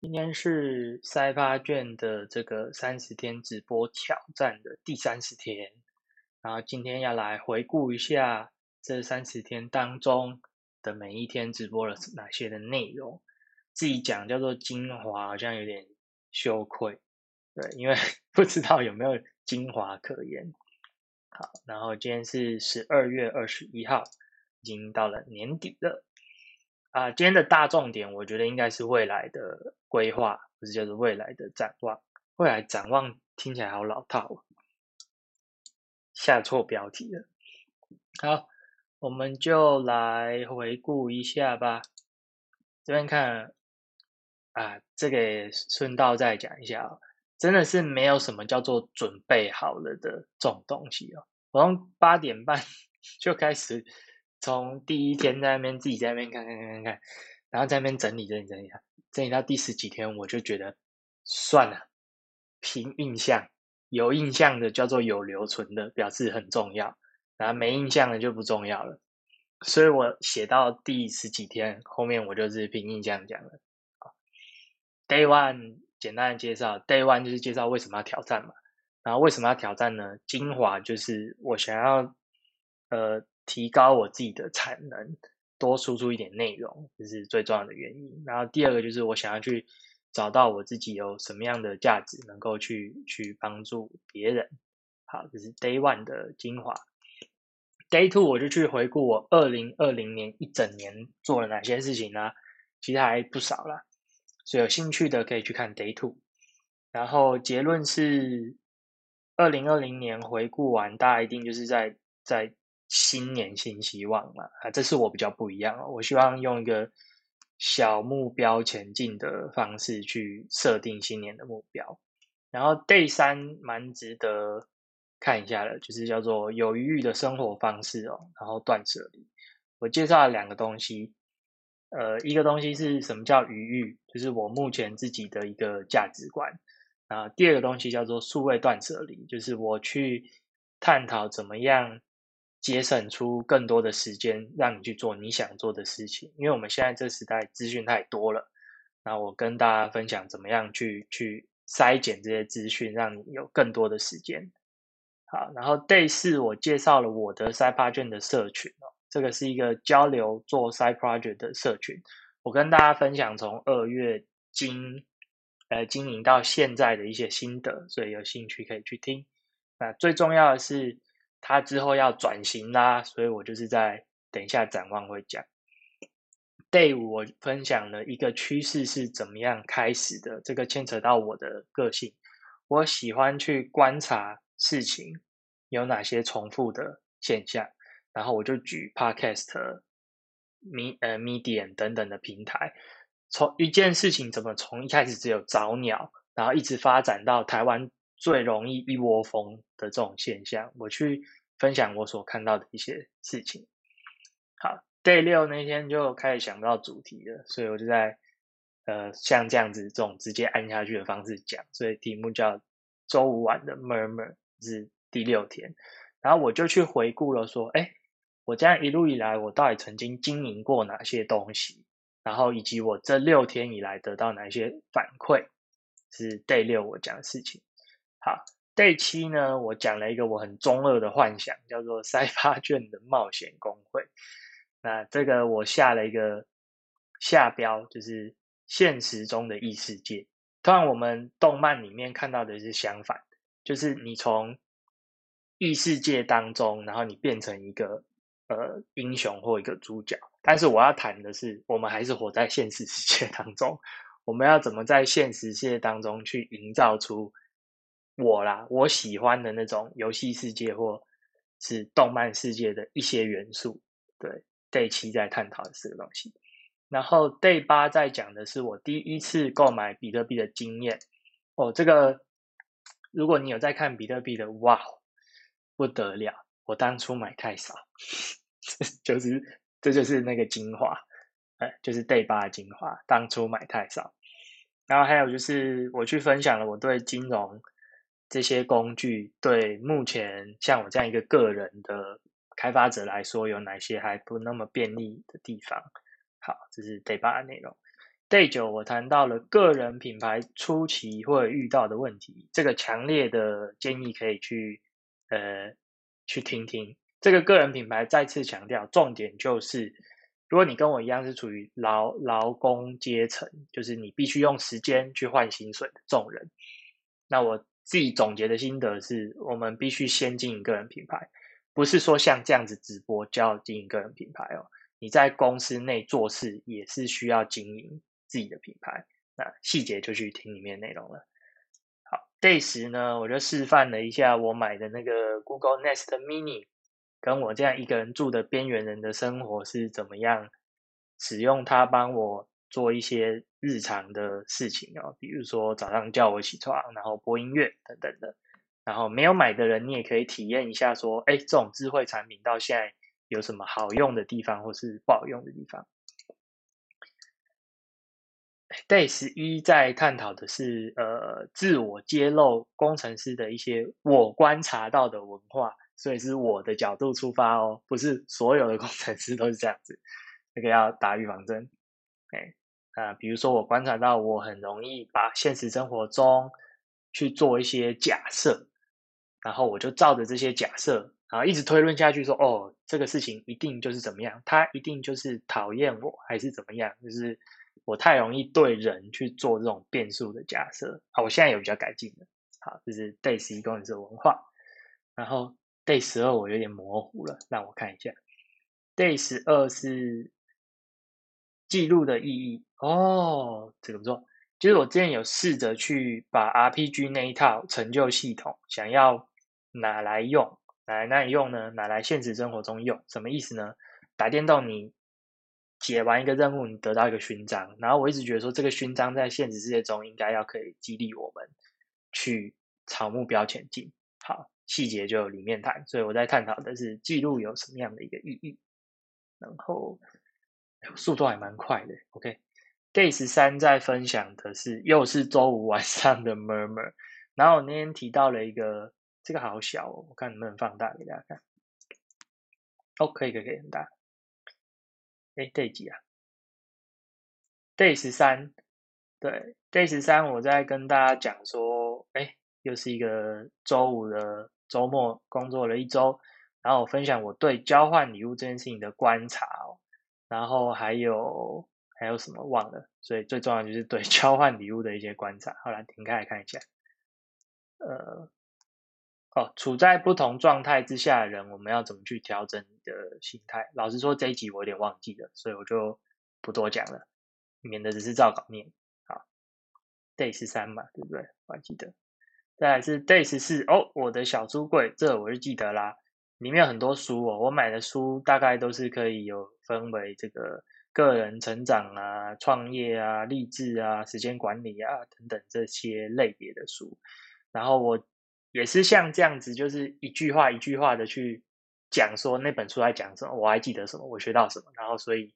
今天是塞发卷的这个三十天直播挑战的第三十天，然后今天要来回顾一下这三十天当中的每一天直播了哪些的内容。自己讲叫做精华，好像有点羞愧，对，因为 不知道有没有精华可言。好，然后今天是十二月二十一号，已经到了年底了。啊，今天的大重点，我觉得应该是未来的规划，不是就是未来的展望。未来展望听起来好老套，下错标题了。好，我们就来回顾一下吧。这边看啊，这个顺道再讲一下哦，真的是没有什么叫做准备好了的这种东西哦。我从八点半 就开始。从第一天在那边自己在那边看看看看看，然后在那边整理整理整理下，整理到第十几天，我就觉得算了，凭印象，有印象的叫做有留存的，表示很重要，然后没印象的就不重要了。所以我写到第十几天后面，我就是凭印象讲了。Day one 简单的介绍，Day one 就是介绍为什么要挑战嘛，然后为什么要挑战呢？精华就是我想要，呃。提高我自己的产能，多输出一点内容，这是最重要的原因。然后第二个就是我想要去找到我自己有什么样的价值，能够去去帮助别人。好，这是 Day One 的精华。Day Two 我就去回顾我二零二零年一整年做了哪些事情呢？其实还不少啦，所以有兴趣的可以去看 Day Two。然后结论是，二零二零年回顾完，大家一定就是在在。新年新希望嘛，啊，这是我比较不一样哦。我希望用一个小目标前进的方式去设定新年的目标。然后 Day 三蛮值得看一下的，就是叫做有余裕的生活方式哦。然后断舍离，我介绍了两个东西，呃，一个东西是什么叫余裕，就是我目前自己的一个价值观。啊，第二个东西叫做数位断舍离，就是我去探讨怎么样。节省出更多的时间，让你去做你想做的事情。因为我们现在这时代资讯太多了，那我跟大家分享怎么样去去筛减这些资讯，让你有更多的时间。好，然后 Day 四我介绍了我的 Side Project 的社群哦，这个是一个交流做 Side Project 的社群。我跟大家分享从二月经呃经营到现在的一些心得，所以有兴趣可以去听。那最重要的是。他之后要转型啦，所以我就是在等一下展望会讲。Day 五我分享了一个趋势是怎么样开始的，这个牵扯到我的个性，我喜欢去观察事情有哪些重复的现象，然后我就举 Podcast、Mi 呃 Medium 等等的平台，从一件事情怎么从一开始只有早鸟，然后一直发展到台湾。最容易一窝蜂的这种现象，我去分享我所看到的一些事情。好，Day 六那天就开始想到主题了，所以我就在呃像这样子这种直接按下去的方式讲，所以题目叫周五晚的 Murmur 是第六天，然后我就去回顾了，说，哎，我这样一路以来，我到底曾经经营过哪些东西，然后以及我这六天以来得到哪些反馈，是 Day 六我讲的事情。好，Day 七呢，我讲了一个我很中二的幻想，叫做塞发卷的冒险工会。那这个我下了一个下标，就是现实中的异世界。通常我们动漫里面看到的是相反，就是你从异世界当中，然后你变成一个呃英雄或一个主角。但是我要谈的是，我们还是活在现实世界当中，我们要怎么在现实世界当中去营造出。我啦，我喜欢的那种游戏世界或是动漫世界的一些元素，对，Day 七在探讨的这个东西。然后 Day 八在讲的是我第一次购买比特币的经验。哦，这个如果你有在看比特币的，哇，不得了！我当初买太少，就是这就是那个精华，哎，就是 Day 八的精华，当初买太少。然后还有就是我去分享了我对金融。这些工具对目前像我这样一个个人的开发者来说，有哪些还不那么便利的地方？好，这是 Day 八的内容。Day 九我谈到了个人品牌初期会遇到的问题，这个强烈的建议可以去呃去听听。这个个人品牌再次强调，重点就是，如果你跟我一样是处于劳劳工阶层，就是你必须用时间去换薪水的众人，那我自己总结的心得是，我们必须先经营个人品牌，不是说像这样子直播就要经营个人品牌哦。你在公司内做事也是需要经营。自己的品牌，那细节就去听里面内容了。好，Day 十呢，我就示范了一下我买的那个 Google Nest Mini，跟我这样一个人住的边缘人的生活是怎么样使用它帮我做一些日常的事情哦，比如说早上叫我起床，然后播音乐等等的。然后没有买的人，你也可以体验一下，说，哎，这种智慧产品到现在有什么好用的地方，或是不好用的地方。Day 十一在探讨的是呃自我揭露工程师的一些我观察到的文化，所以是我的角度出发哦，不是所有的工程师都是这样子，这个要打预防针。哎啊，比如说我观察到我很容易把现实生活中去做一些假设，然后我就照着这些假设，然后一直推论下去，说哦这个事情一定就是怎么样，他一定就是讨厌我还是怎么样，就是。我太容易对人去做这种变数的假设，好，我现在有比较改进的，好，这是 Day 十一工程师文化，然后 Day 十二我有点模糊了，让我看一下，Day 十二是记录的意义哦，这个不错，就是我之前有试着去把 RPG 那一套成就系统，想要拿来用，拿来哪里用呢？拿来现实生活中用，什么意思呢？打电动你。解完一个任务，你得到一个勋章，然后我一直觉得说，这个勋章在现实世界中应该要可以激励我们去朝目标前进。好，细节就里面谈，所以我在探讨的是记录有什么样的一个意义。然后速度还蛮快的。OK，Day 十三在分享的是又是周五晚上的 Murmur，然后我那天提到了一个，这个好小，哦，我看能不能放大给大家看。哦，可以，可以，可以很大。哎，day 几啊？day 十三，对，day 十三，我在跟大家讲说，哎，又是一个周五的周末，工作了一周，然后我分享我对交换礼物这件事情的观察哦，然后还有还有什么忘了，所以最重要就是对 交换礼物的一些观察。好了，停开来看一下，呃。哦，处在不同状态之下的人，我们要怎么去调整你的心态？老实说，这一集我有点忘记了，所以我就不多讲了，免得只是照稿念。好，day 十三嘛，对不对？我还记得。再来是 day 十四，哦，我的小书柜，这我就记得啦，里面有很多书哦。我买的书大概都是可以有分为这个个人成长啊、创业啊、励志啊、时间管理啊等等这些类别的书，然后我。也是像这样子，就是一句话一句话的去讲说那本书在讲什么，我还记得什么，我学到什么，然后所以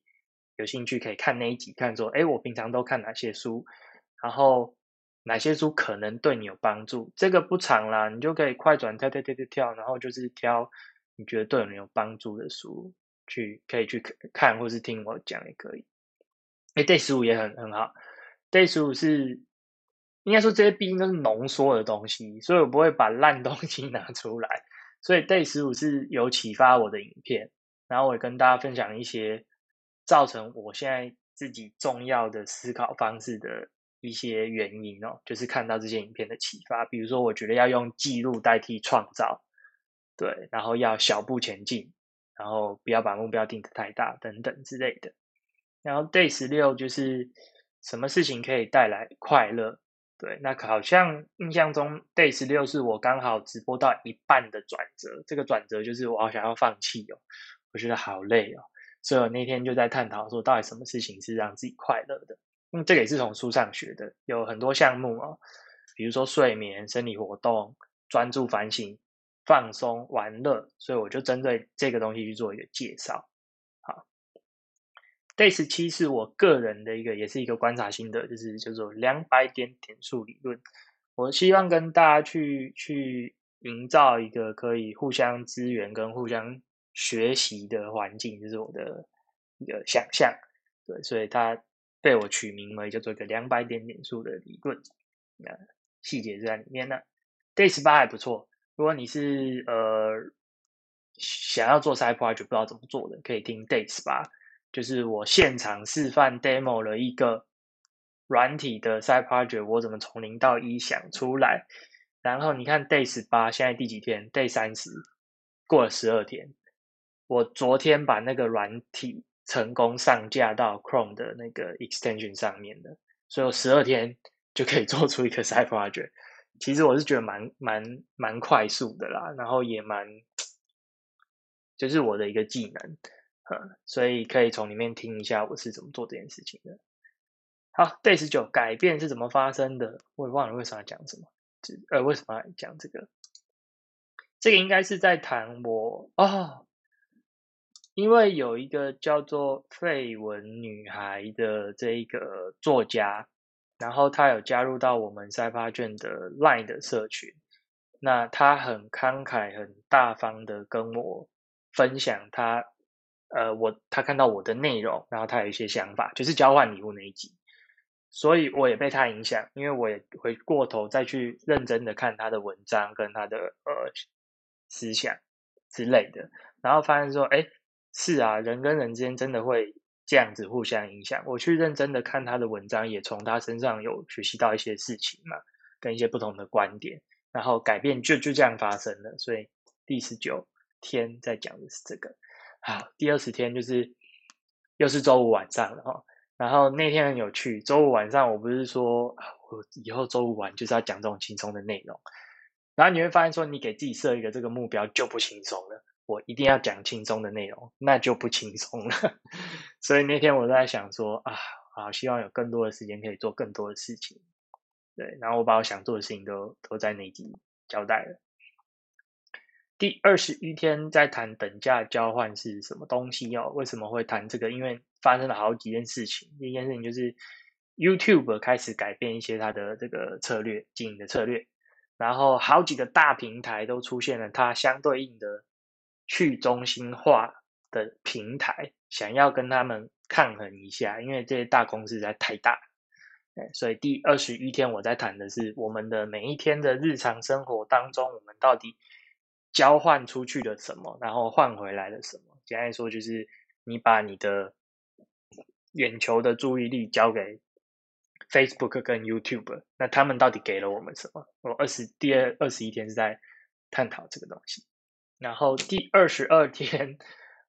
有兴趣可以看那一集，看说，哎，我平常都看哪些书，然后哪些书可能对你有帮助。这个不长啦，你就可以快转跳跳跳跳跳，然后就是挑你觉得对你有帮助的书去可以去看，或是听我讲也可以。哎，Day 十五也很很好，Day 十五是。应该说这些毕竟都是浓缩的东西，所以我不会把烂东西 拿出来。所以 Day 十五是有启发我的影片，然后我也跟大家分享一些造成我现在自己重要的思考方式的一些原因哦，就是看到这些影片的启发。比如说，我觉得要用记录代替创造，对，然后要小步前进，然后不要把目标定得太大，等等之类的。然后 Day 十六就是什么事情可以带来快乐。对，那好像印象中 day 十六是我刚好直播到一半的转折，这个转折就是我好想要放弃哦，我觉得好累哦，所以我那天就在探讨说，到底什么事情是让自己快乐的？嗯，这个也是从书上学的，有很多项目哦，比如说睡眠、生理活动、专注、反省、放松、玩乐，所以我就针对这个东西去做一个介绍。好 Day 十七是我个人的一个，也是一个观察心得，就是叫做两百点点数理论。我希望跟大家去去营造一个可以互相支援跟互相学习的环境，这是我的一个想象。对，所以它被我取名为叫做一个两百点点数的理论，那细节是在里面呢。Day 十八还不错，如果你是呃想要做 side project 不知道怎么做的，可以听 Day 十八，就是我现场示范 demo 了一个软体的 side project，我怎么从零到一想出来。然后你看 Day 十八现在第几天？Day 三十，过了十二天，我昨天把那个软体。成功上架到 Chrome 的那个 extension 上面的，所以十二天就可以做出一个 side project。其实我是觉得蛮蛮蛮快速的啦，然后也蛮就是我的一个技能，嗯，所以可以从里面听一下我是怎么做这件事情的。好，Day 十九改变是怎么发生的？我也忘了为什么要讲什么，呃，为什么要讲这个？这个应该是在谈我哦。因为有一个叫做绯闻女孩的这一个作家，然后他有加入到我们赛发卷的 Line 的社群，那他很慷慨、很大方的跟我分享他，呃，我他看到我的内容，然后他有一些想法，就是交换礼物那一集，所以我也被他影响，因为我也回过头再去认真的看他的文章跟他的呃思想之类的，然后发现说，哎。是啊，人跟人之间真的会这样子互相影响。我去认真的看他的文章，也从他身上有学习到一些事情嘛，跟一些不同的观点，然后改变就就这样发生了。所以第十九天在讲的是这个。好，第二十天就是又是周五晚上了哈。然后那天很有趣，周五晚上我不是说我以后周五晚就是要讲这种轻松的内容，然后你会发现说你给自己设一个这个目标就不轻松了。我一定要讲轻松的内容，那就不轻松了。所以那天我在想说啊，好希望有更多的时间可以做更多的事情。对，然后我把我想做的事情都都在那集交代了。第二十一天在谈等价交换是什么东西哦？为什么会谈这个？因为发生了好几件事情。第一件事情就是 YouTube 开始改变一些它的这个策略经营的策略，然后好几个大平台都出现了它相对应的。去中心化的平台想要跟他们抗衡一下，因为这些大公司在太大，所以第二十一天我在谈的是我们的每一天的日常生活当中，我们到底交换出去了什么，然后换回来了什么？简单说就是你把你的眼球的注意力交给 Facebook 跟 YouTube，那他们到底给了我们什么？我二十第二二十一天是在探讨这个东西。然后第二十二天，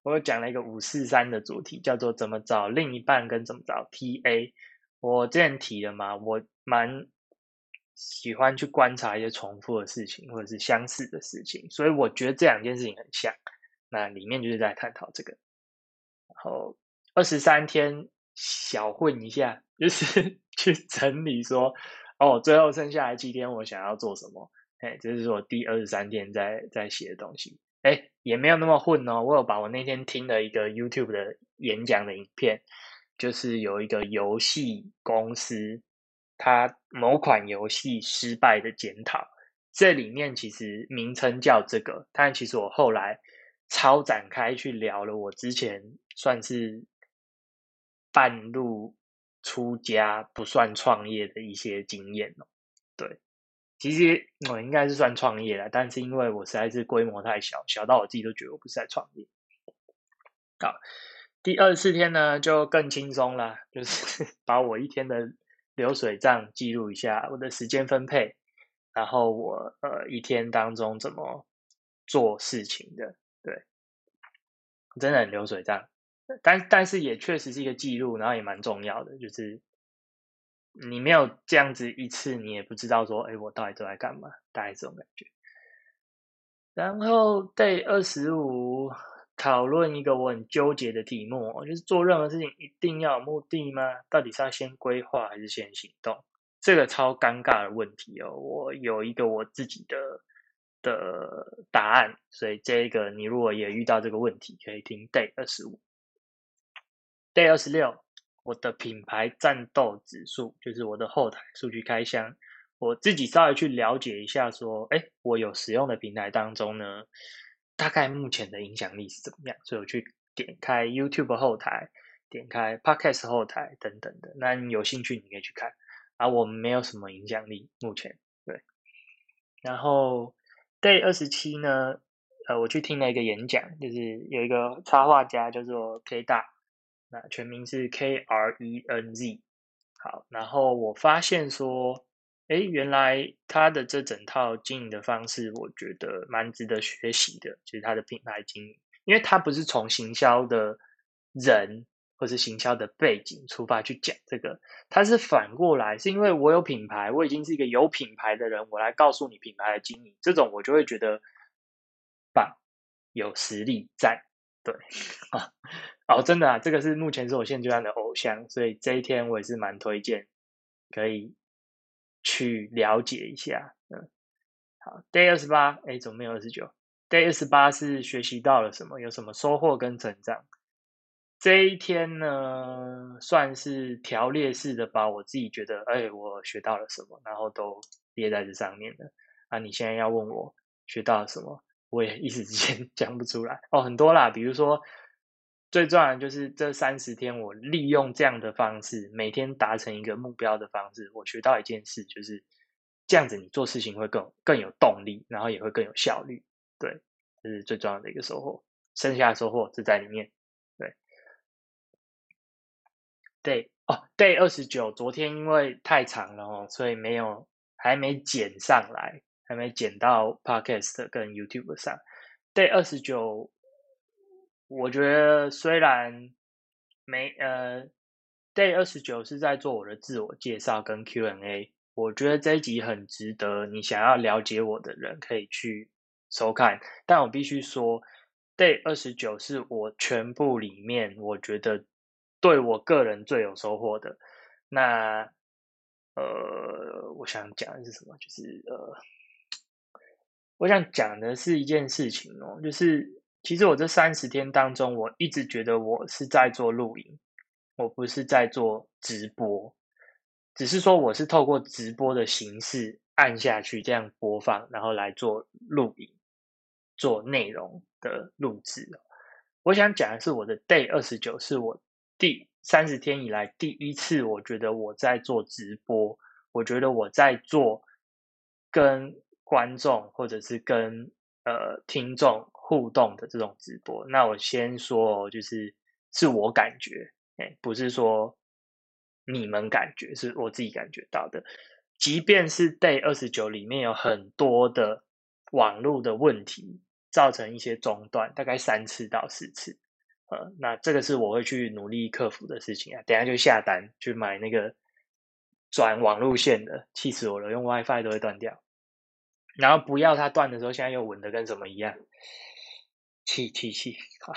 我又讲了一个五四三的主题，叫做怎么找另一半跟怎么找 TA。我之前提了嘛，我蛮喜欢去观察一些重复的事情或者是相似的事情，所以我觉得这两件事情很像。那里面就是在探讨这个。然后二十三天小混一下，就是 去整理说，哦，最后剩下来七天我想要做什么。哎，这是我第二十三天在在写的东西。哎，也没有那么混哦。我有把我那天听的一个 YouTube 的演讲的影片，就是有一个游戏公司，它某款游戏失败的检讨。这里面其实名称叫这个，但其实我后来超展开去聊了，我之前算是半路出家，不算创业的一些经验哦。对。其实我应该是算创业了，但是因为我实在是规模太小，小到我自己都觉得我不是在创业。好，第二四天呢就更轻松了，就是 把我一天的流水账记录一下，我的时间分配，然后我呃一天当中怎么做事情的，对，真的很流水账，但但是也确实是一个记录，然后也蛮重要的，就是。你没有这样子一次，你也不知道说，哎，我到底都在干嘛？大概这种感觉。然后 day 二十五讨论一个我很纠结的题目，就是做任何事情一定要有目的吗？到底是要先规划还是先行动？这个超尴尬的问题哦。我有一个我自己的的答案，所以这个你如果也遇到这个问题，可以听 day 二十五，day 二十六。我的品牌战斗指数就是我的后台数据开箱，我自己稍微去了解一下，说，哎，我有使用的平台当中呢，大概目前的影响力是怎么样？所以我去点开 YouTube 后台，点开 Podcast 后台等等的。那你有兴趣，你可以去看。啊，我们没有什么影响力，目前对。然后 Day 二十七呢，呃，我去听了一个演讲，就是有一个插画家叫做 K 大，全名是 K R E N Z。好，然后我发现说。哎，原来他的这整套经营的方式，我觉得蛮值得学习的。就是他的品牌经营，因为他不是从行销的人或是行销的背景出发去讲这个，他是反过来，是因为我有品牌，我已经是一个有品牌的人，我来告诉你品牌的经营，这种我就会觉得棒，有实力在。对 啊，哦，真的啊，这个是目前是我现阶段的偶像，所以这一天我也是蛮推荐，可以。去了解一下，嗯，好，Day 二十八，哎，怎么没有二十九？Day 二十八是学习到了什么？有什么收获跟成长？这一天呢，算是条列式的把我自己觉得，哎，我学到了什么，然后都列在这上面的。啊，你现在要问我学到了什么，我也一时之间 讲不出来。哦，很多啦，比如说。最重要的就是这三十天，我利用这样的方式，每天达成一个目标的方式，我学到一件事，就是这样子，你做事情会更更有动力，然后也会更有效率。对，这是最重要的一个收获。剩下的收获是在里面。对，对哦，day 二十九，昨天因为太长了哦，所以没有还没剪上来，还没剪到 podcast 跟 YouTube 上。day 二十九。我觉得虽然没呃，day 二十九是在做我的自我介绍跟 Q&A，我觉得这一集很值得你想要了解我的人可以去收看。但我必须说，day 二十九是我全部里面我觉得对我个人最有收获的。那呃，我想讲的是什么？就是呃，我想讲的是一件事情哦，就是。其实我这三十天当中，我一直觉得我是在做录影，我不是在做直播，只是说我是透过直播的形式按下去这样播放，然后来做录影、做内容的录制。我想讲的是，我的 day 二十九是我第三十天以来第一次，我觉得我在做直播，我觉得我在做跟观众或者是跟呃听众。互动的这种直播，那我先说，就是是我感觉，哎，不是说你们感觉，是我自己感觉到的。即便是 day 二十九里面有很多的网络的问题，造成一些中断，大概三次到四次，呃，那这个是我会去努力克服的事情啊。等下就下单去买那个转网路线的，气死我了，用 WiFi 都会断掉，然后不要它断的时候，现在又稳的跟什么一样。气气气！好，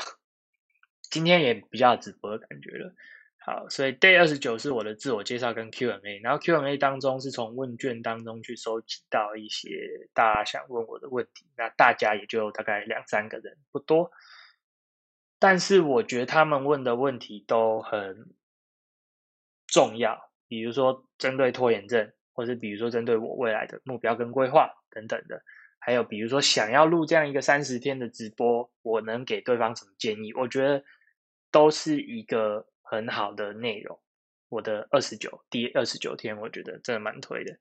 今天也比较直播的感觉了。好，所以 day 二十九是我的自我介绍跟 Q&A，然后 Q&A 当中是从问卷当中去收集到一些大家想问我的问题，那大家也就大概两三个人，不多。但是我觉得他们问的问题都很重要，比如说针对拖延症，或者比如说针对我未来的目标跟规划等等的。还有比如说，想要录这样一个三十天的直播，我能给对方什么建议？我觉得都是一个很好的内容。我的二十九第二十九天，我觉得真的蛮推的。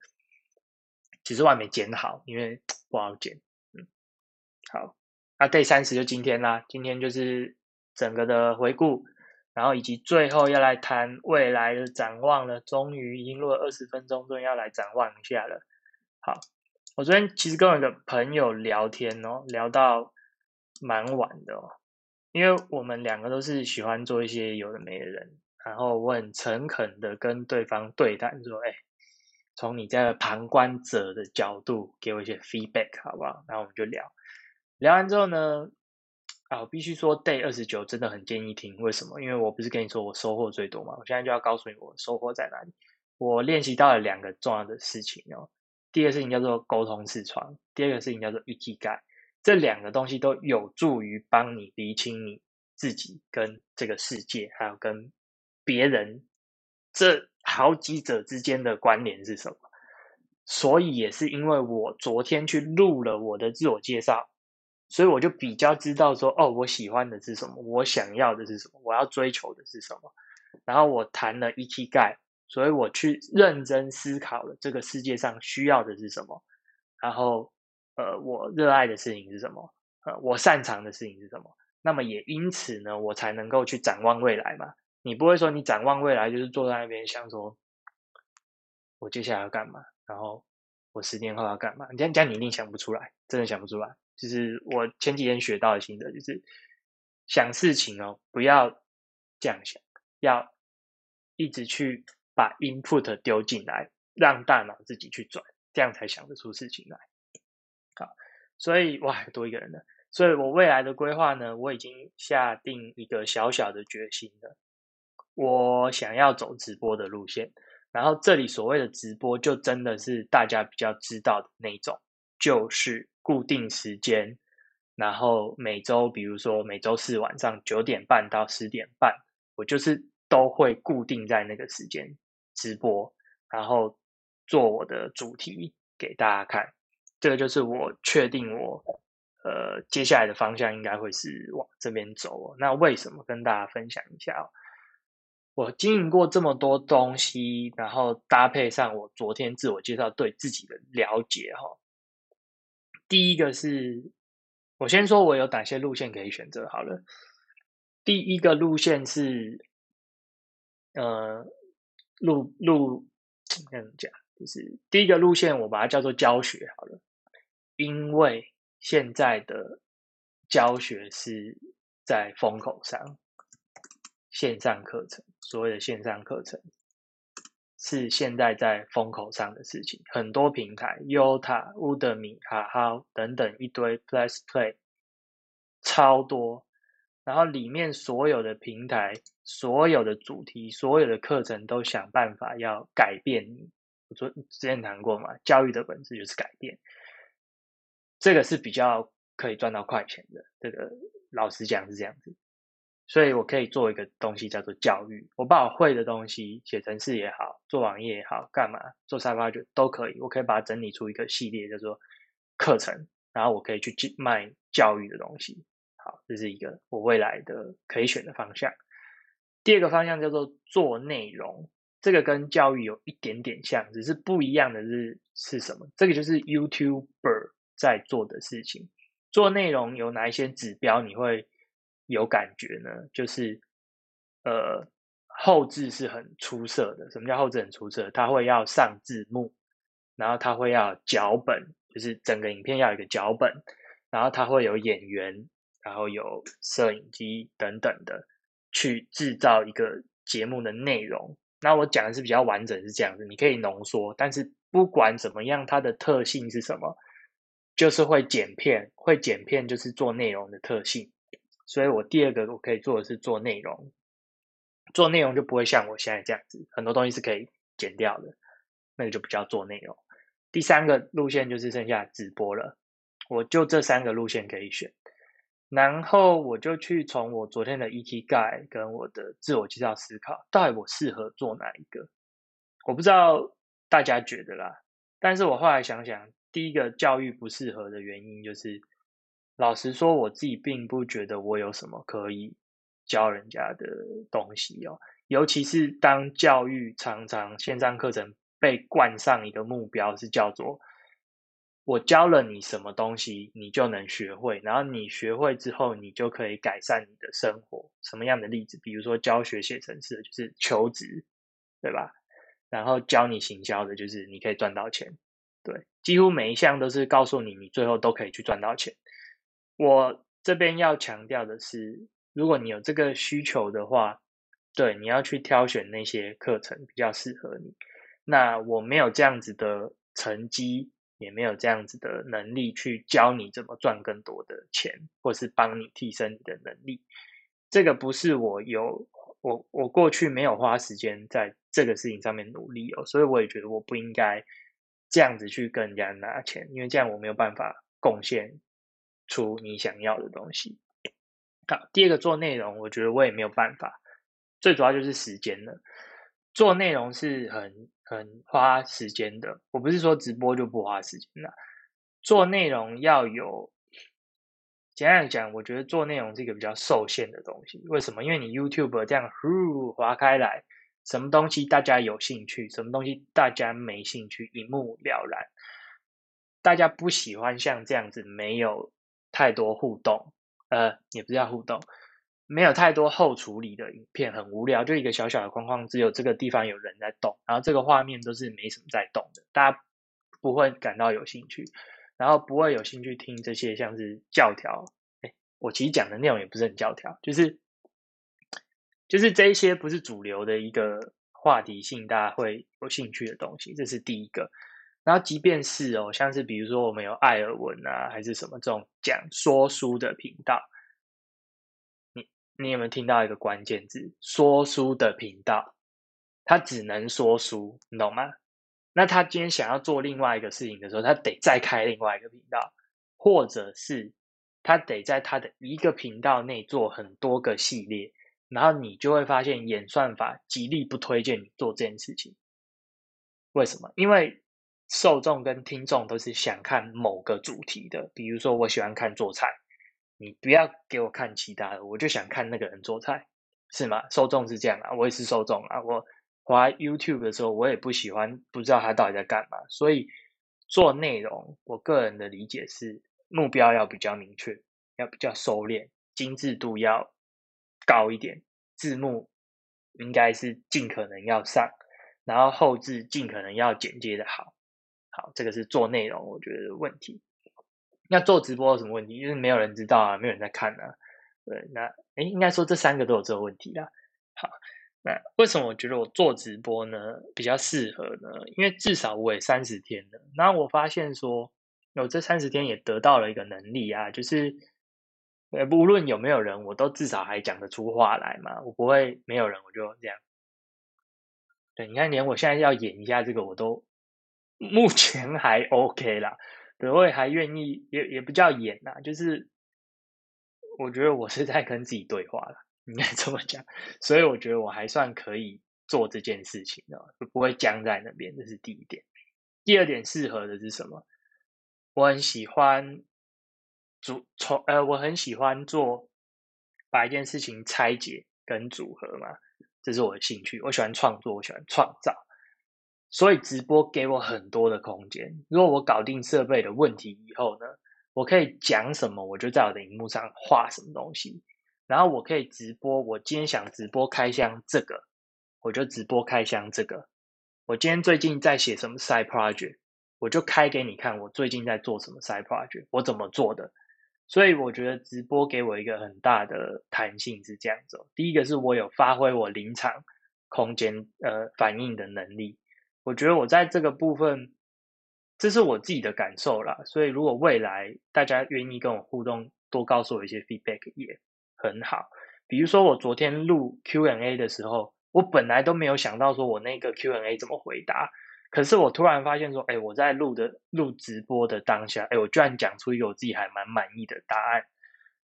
其实我还没剪好，因为不好剪。嗯，好，那 day 三十就今天啦。今天就是整个的回顾，然后以及最后要来谈未来的展望了。终于已经录了二十分钟，终于要来展望一下了。好。我昨天其实跟我一个朋友聊天哦，聊到蛮晚的哦，因为我们两个都是喜欢做一些有的没的人，然后我很诚恳的跟对方对谈说，哎，从你这个旁观者的角度给我一些 feedback 好不好？然后我们就聊，聊完之后呢，啊，我必须说 day 二十九真的很建议听，为什么？因为我不是跟你说我收获最多嘛，我现在就要告诉你我收获在哪里。我练习到了两个重要的事情哦。第一个事情叫做沟通视窗，第二个事情叫做一体感，这两个东西都有助于帮你理清你自己跟这个世界，还有跟别人这好几者之间的关联是什么。所以也是因为我昨天去录了我的自我介绍，所以我就比较知道说，哦，我喜欢的是什么，我想要的是什么，我要追求的是什么。然后我谈了 ET 盖，所以我去认真思考了这个世界上需要的是什么，然后呃，我热爱的事情是什么，呃，我擅长的事情是什么。那么也因此呢，我才能够去展望未来嘛。你不会说你展望未来就是坐在那边想说，我接下来要干嘛，然后我十年后要干嘛？你这样讲你一定想不出来，真的想不出来。就是我前几天学到的心得，就是想事情哦，不要这样想，要一直去把 input 丢进来，让大脑自己去转，这样才想得出事情来。好，所以哇，多一个人了。所以我未来的规划呢，我已经下定一个小小的决心了。我想要走直播的路线，然后这里所谓的直播，就真的是大家比较知道的那种，就是固定时间，然后每周，比如说每周四晚上九点半到十点半，我就是都会固定在那个时间直播，然后做我的主题给大家看。这个就是我确定我。呃，接下来的方向应该会是往这边走。那为什么？跟大家分享一下。我经营过这么多东西，然后搭配上我昨天自我介绍对自己的了解哈。第一个是，我先说我有哪些路线可以选择好了。第一个路线是，呃，路路怎么讲？就是第一个路线，我把它叫做教学好了，因为。现在的教学是在风口上，线上课程，所谓的线上课程是现在在风口上的事情。很多平台，Uta、Udemy、哈哈等等一堆 Plus Play 超多，然后里面所有的平台、所有的主题、所有的课程都想办法要改变你。我说之前谈过嘛，教育的本质就是改变。这个是比较可以赚到快钱的，这个老实讲是这样子，所以我可以做一个东西叫做教育，我把我会的东西写程式也好，做网页也好，干嘛做沙发就都可以，我可以把它整理出一个系列叫做课程，然后我可以去卖教育的东西。好，这是一个我未来的可以选的方向。第二个方向叫做做内容，这个跟教育有一点点像，只是不一样的是是什么？这个就是 YouTuber。在做的事情，做内容有哪一些指标你会有感觉呢？就是呃，后置是很出色的。什么叫后置很出色？它会要上字幕，然后它会要脚本，就是整个影片要有一个脚本，然后它会有演员，然后有摄影机等等的去制造一个节目的内容。那我讲的是比较完整，是这样子，你可以浓缩，但是不管怎么样，它的特性是什么？就是会剪片，会剪片就是做内容的特性，所以我第二个我可以做的是做内容，做内容就不会像我现在这样子，很多东西是可以剪掉的，那个就不叫做内容。第三个路线就是剩下直播了，我就这三个路线可以选，然后我就去从我昨天的 ET 盖跟我的自我介绍思考，到底我适合做哪一个？我不知道大家觉得啦，但是我后来想想。第一个教育不适合的原因，就是老实说，我自己并不觉得我有什么可以教人家的东西哦。尤其是当教育常常线上课程被冠上一个目标，是叫做我教了你什么东西，你就能学会，然后你学会之后，你就可以改善你的生活。什么样的例子？比如说教学写程式，就是求职，对吧？然后教你行销的，就是你可以赚到钱。对，几乎每一项都是告诉你，你最后都可以去赚到钱。我这边要强调的是，如果你有这个需求的话，对，你要去挑选那些课程比较适合你。那我没有这样子的成绩，也没有这样子的能力去教你怎么赚更多的钱，或是帮你提升你的能力。这个不是我有，我我过去没有花时间在这个事情上面努力哦，所以我也觉得我不应该。这样子去跟人家拿钱，因为这样我没有办法贡献出你想要的东西。好，第二个做内容，我觉得我也没有办法，最主要就是时间了。做内容是很很花时间的，我不是说直播就不花时间了。做内容要有简单讲，我觉得做内容是一个比较受限的东西。为什么？因为你 YouTube 这样呼划开来，什么东西大家有兴趣，什么东西大家没兴趣，一目了然。大家不喜欢像这样子没有太多互动，呃，也不是叫互动，没有太多后处理的影片，很无聊，就一个小小的框框，只有这个地方有人在动，然后这个画面都是没什么在动的，大家不会感到有兴趣。然后不会有兴趣听这些像是教条，哎，我其实讲的内容也不是很教条，就是就是这些不是主流的一个话题性，大家会有兴趣的东西，这是第一个。然后即便是哦，像是比如说我们有艾尔文啊，还是什么这种讲说书的频道，你有没有听到一个关键字？说书的频道，他只能说书，你懂吗？那他今天想要做另外一个事情的时候，他得再开另外一个频道，或者是他得在他的一个频道内做很多个系列，然后你就会发现演算法极力不推荐你做这件事情。为什么？因为受众跟听众都是想看某个主题的，比如说我喜欢看做菜，你不要给我看其他的，我就想看那个人做菜，是吗？受众是这样啊，我也是受众啊，我。滑 YouTube 的时候，我也不喜欢，不知道他到底在干嘛。所以做内容，我个人的理解是，目标要比较明确，要比较收敛，精致度要高一点，字幕应该是尽可能要上，然后后置尽可能要剪接的好。好，这个是做内容我觉得问题。那做直播有什么问题？就是没有人知道啊，没有人在看啊。对，那诶应该说这三个都有这个问题啦。好。那为什么我觉得我做直播呢比较适合呢？因为至少我也三十天了，然后我发现说，我这三十天也得到了一个能力啊，就是呃，无论有没有人，我都至少还讲得出话来嘛，我不会没有人我就这样。对，你看，连我现在要演一下这个，我都目前还 OK 啦，对，我也还愿意，也也不叫演呐，就是我觉得我是在跟自己对话了。应该这么讲，所以我觉得我还算可以做这件事情的，不会僵在那边。这是第一点。第二点，适合的是什么？我很喜欢组从呃，我很喜欢做把一件事情拆解跟组合嘛，这是我的兴趣。我喜欢创作，我喜欢创造，所以直播给我很多的空间。如果我搞定设备的问题以后呢，我可以讲什么，我就在我的荧幕上画什么东西。然后我可以直播，我今天想直播开箱这个，我就直播开箱这个。我今天最近在写什么 side project，我就开给你看，我最近在做什么 side project，我怎么做的。所以我觉得直播给我一个很大的弹性是这样子。第一个是我有发挥我临场空间呃反应的能力，我觉得我在这个部分，这是我自己的感受啦。所以如果未来大家愿意跟我互动，多告诉我一些 feedback 也。很好，比如说我昨天录 Q&A 的时候，我本来都没有想到说我那个 Q&A 怎么回答，可是我突然发现说，哎，我在录的录直播的当下，哎，我居然讲出一个我自己还蛮满意的答案。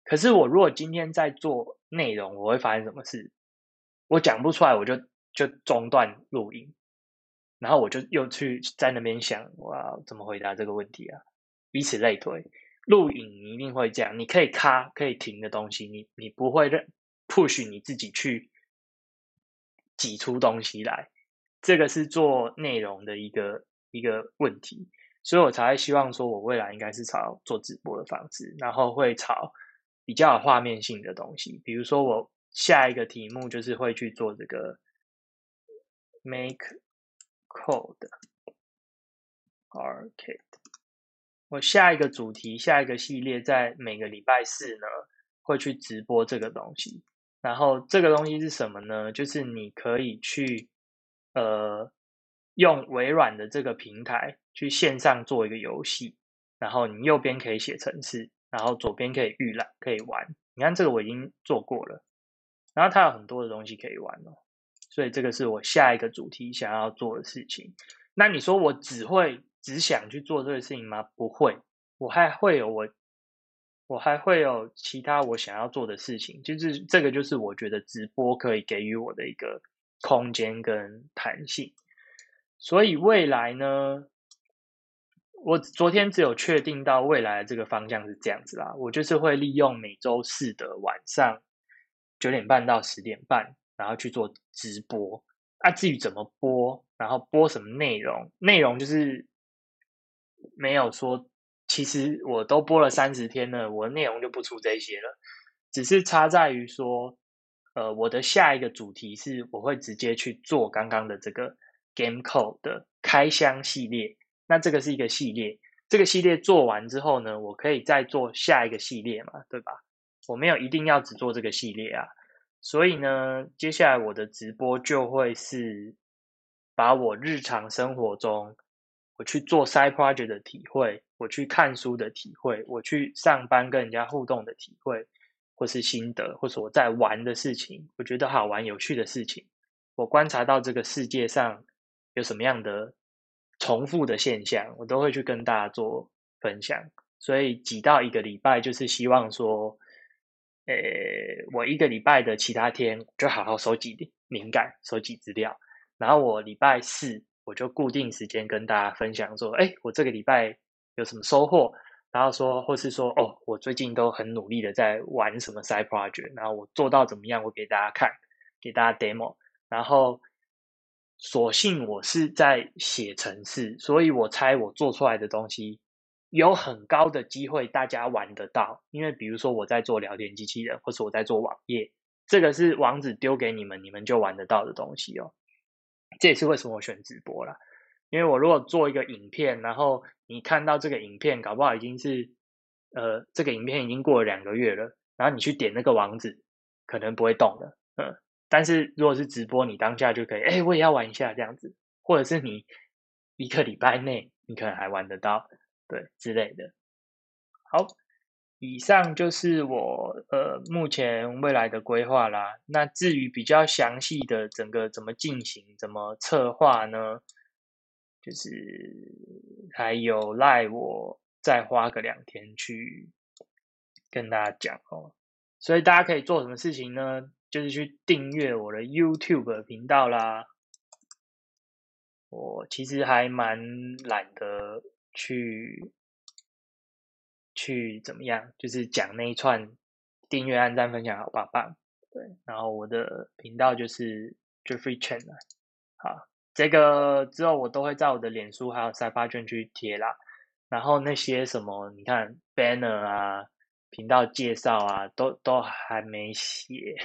可是我如果今天在做内容，我会发生什么事？我讲不出来，我就就中断录音，然后我就又去在那边想，哇，怎么回答这个问题啊？以此类推。录影你一定会这样，你可以卡可以停的东西，你你不会认 push 你自己去挤出东西来，这个是做内容的一个一个问题，所以我才会希望说，我未来应该是朝做直播的方式，然后会朝比较有画面性的东西，比如说我下一个题目就是会去做这个 make code arcade。我下一个主题，下一个系列，在每个礼拜四呢，会去直播这个东西。然后这个东西是什么呢？就是你可以去，呃，用微软的这个平台去线上做一个游戏。然后你右边可以写程式，然后左边可以预览，可以玩。你看这个我已经做过了。然后它有很多的东西可以玩哦。所以这个是我下一个主题想要做的事情。那你说我只会？只想去做这个事情吗？不会，我还会有我，我还会有其他我想要做的事情。就是这个，就是我觉得直播可以给予我的一个空间跟弹性。所以未来呢，我昨天只有确定到未来这个方向是这样子啦，我就是会利用每周四的晚上九点半到十点半，然后去做直播。啊，至于怎么播，然后播什么内容，内容就是没有说，其实我都播了三十天了，我的内容就不出这些了，只是差在于说，呃，我的下一个主题是我会直接去做刚刚的这个 Game Code 的开箱系列。那这个是一个系列，这个系列做完之后呢，我可以再做下一个系列嘛，对吧？我没有一定要只做这个系列啊，所以呢，接下来我的直播就会是把我日常生活中我去做 side project 的体会，我去看书的体会，我去上班跟人家互动的体会，或是心得，或是我在玩的事情，我觉得好玩有趣的事情，我观察到这个世界上有什么样的。重复的现象，我都会去跟大家做分享。所以几到一个礼拜，就是希望说，呃，我一个礼拜的其他天就好好收集灵感、收集资料，然后我礼拜四我就固定时间跟大家分享说，哎，我这个礼拜有什么收获，然后说，或是说，哦，我最近都很努力的在玩什么 side project，然后我做到怎么样，我给大家看，给大家 demo，然后。所幸我是在写程式，所以我猜我做出来的东西有很高的机会大家玩得到。因为比如说我在做聊天机器人，或是我在做网页，这个是网址丢给你们，你们就玩得到的东西哦。这也是为什么我选直播啦，因为我如果做一个影片，然后你看到这个影片，搞不好已经是呃这个影片已经过了两个月了，然后你去点那个网址，可能不会动的，嗯。但是如果是直播，你当下就可以，哎，我也要玩一下这样子，或者是你一个礼拜内你可能还玩得到，对之类的。好，以上就是我呃目前未来的规划啦。那至于比较详细的整个怎么进行、怎么策划呢？就是还有赖我再花个两天去跟大家讲哦。所以大家可以做什么事情呢？就是去订阅我的 YouTube 频道啦。我其实还蛮懒得去去怎么样，就是讲那一串订阅、按赞、分享，好棒棒。对，然后我的频道就是 Jeffrey Chen 啊。好，这个之后我都会在我的脸书还有赛发圈去贴啦。然后那些什么，你看 Banner 啊。频道介绍啊，都都还没写。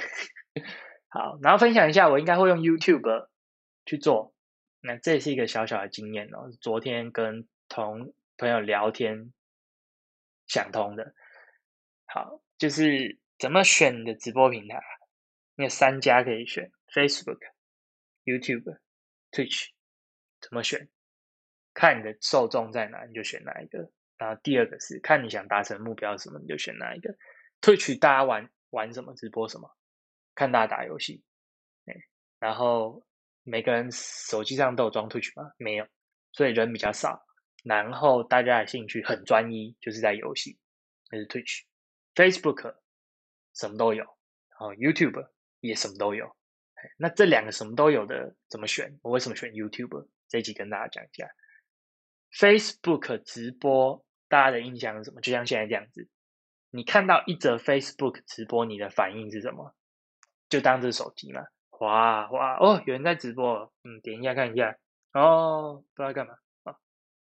好，然后分享一下，我应该会用 YouTube 去做。那这是一个小小的经验哦。昨天跟同朋友聊天想通的。好，就是怎么选的直播平台？有三家可以选：Facebook、YouTube、Twitch。怎么选？看你的受众在哪，你就选哪一个。然后第二个是看你想达成目标什么，你就选哪一个。Twitch 大家玩玩什么，直播什么，看大家打游戏。然后每个人手机上都有装 Twitch 吗？没有，所以人比较少。然后大家的兴趣很专一，就是在游戏，那是退取。Facebook 什么都有，然后 YouTube 也什么都有。那这两个什么都有的怎么选？我为什么选 YouTube？这一集跟大家讲一下。Facebook 直播。大家的印象是什么？就像现在这样子，你看到一则 Facebook 直播，你的反应是什么？就当这手机嘛，哇哇哦，有人在直播，嗯，点一下看一下，哦，不知道干嘛，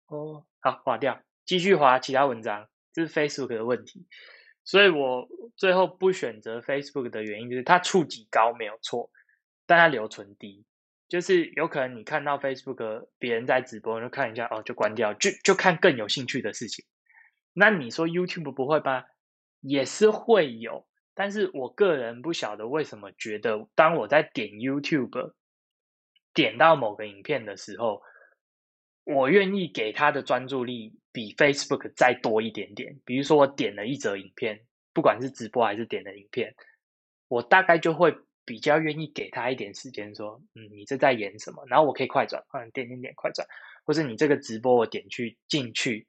哦，好，划掉，继续划其他文章，这是 Facebook 的问题。所以我最后不选择 Facebook 的原因就是它触及高没有错，但它留存低。就是有可能你看到 Facebook 别人在直播，就看一下哦，就关掉，就就看更有兴趣的事情。那你说 YouTube 不会吧？也是会有，但是我个人不晓得为什么觉得，当我在点 YouTube 点到某个影片的时候，我愿意给他的专注力比 Facebook 再多一点点。比如说我点了一则影片，不管是直播还是点的影片，我大概就会比较愿意给他一点时间，说，嗯，你这在演什么？然后我可以快转，嗯，点点点快转，或是你这个直播我点去进去，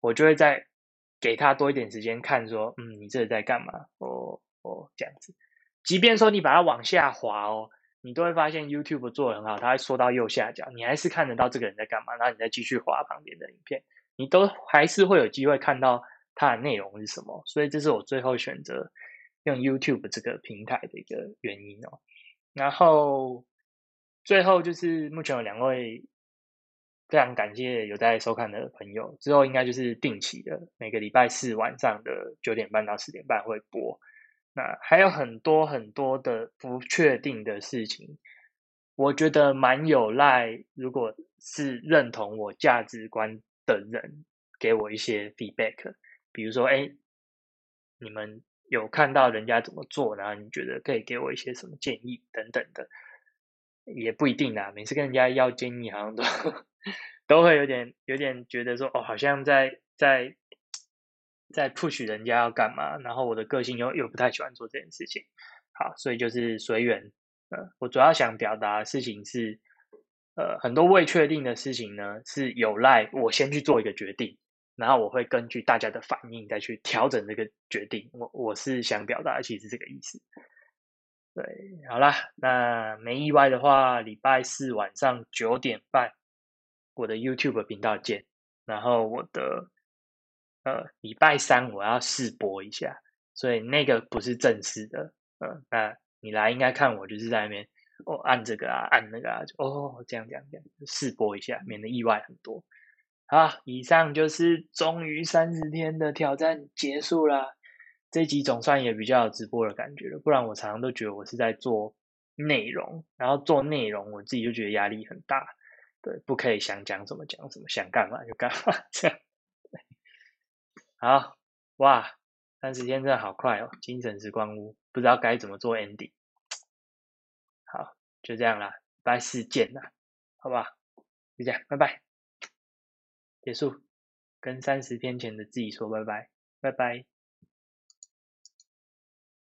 我就会再。给他多一点时间看，说，嗯，你这在干嘛？哦哦，这样子。即便说你把它往下滑哦，你都会发现 YouTube 做的很好，它会缩到右下角，你还是看得到这个人在干嘛，然后你再继续滑旁边的影片，你都还是会有机会看到它的内容是什么。所以这是我最后选择用 YouTube 这个平台的一个原因哦。然后最后就是目前有两位非常感谢有在收看的朋友，之后应该就是定期的每个礼拜四晚上的九点半到十点半会播。那还有很多很多的不确定的事情，我觉得蛮有赖。如果是认同我价值观的人，给我一些 feedback，比如说，哎，你们有看到人家怎么做，然后你觉得可以给我一些什么建议等等的，也不一定啦。每次跟人家要建议，好像都 都会有点有点觉得说，哦，好像在在。在 push 人家要干嘛，然后我的个性又又不太喜欢做这件事情，好，所以就是随缘。呃，我主要想表达的事情是，呃，很多未确定的事情呢，是有赖我先去做一个决定，然后我会根据大家的反应再去调整这个决定。我我是想表达，其实这个意思。对，好啦，那没意外的话，礼拜四晚上九点半，我的 YouTube 频道见。然后我的。呃，礼拜三我要试播一下，所以那个不是正式的。呃，那你来应该看我就是在那边哦，按这个啊，按那个啊，就哦这样这样这样试播一下，免得意外很多。好，以上就是终于三十天的挑战结束了，这集总算也比较有直播的感觉了。不然我常常都觉得我是在做内容，然后做内容我自己就觉得压力很大。对，不可以想讲什么讲什么，想干嘛就干嘛 这样。好哇，三十天真的好快哦！精神时光屋不知道该怎么做 ending。好，就这样啦，拜四见啦，好吧？就这样，拜拜，结束，跟三十天前的自己说拜拜，拜拜。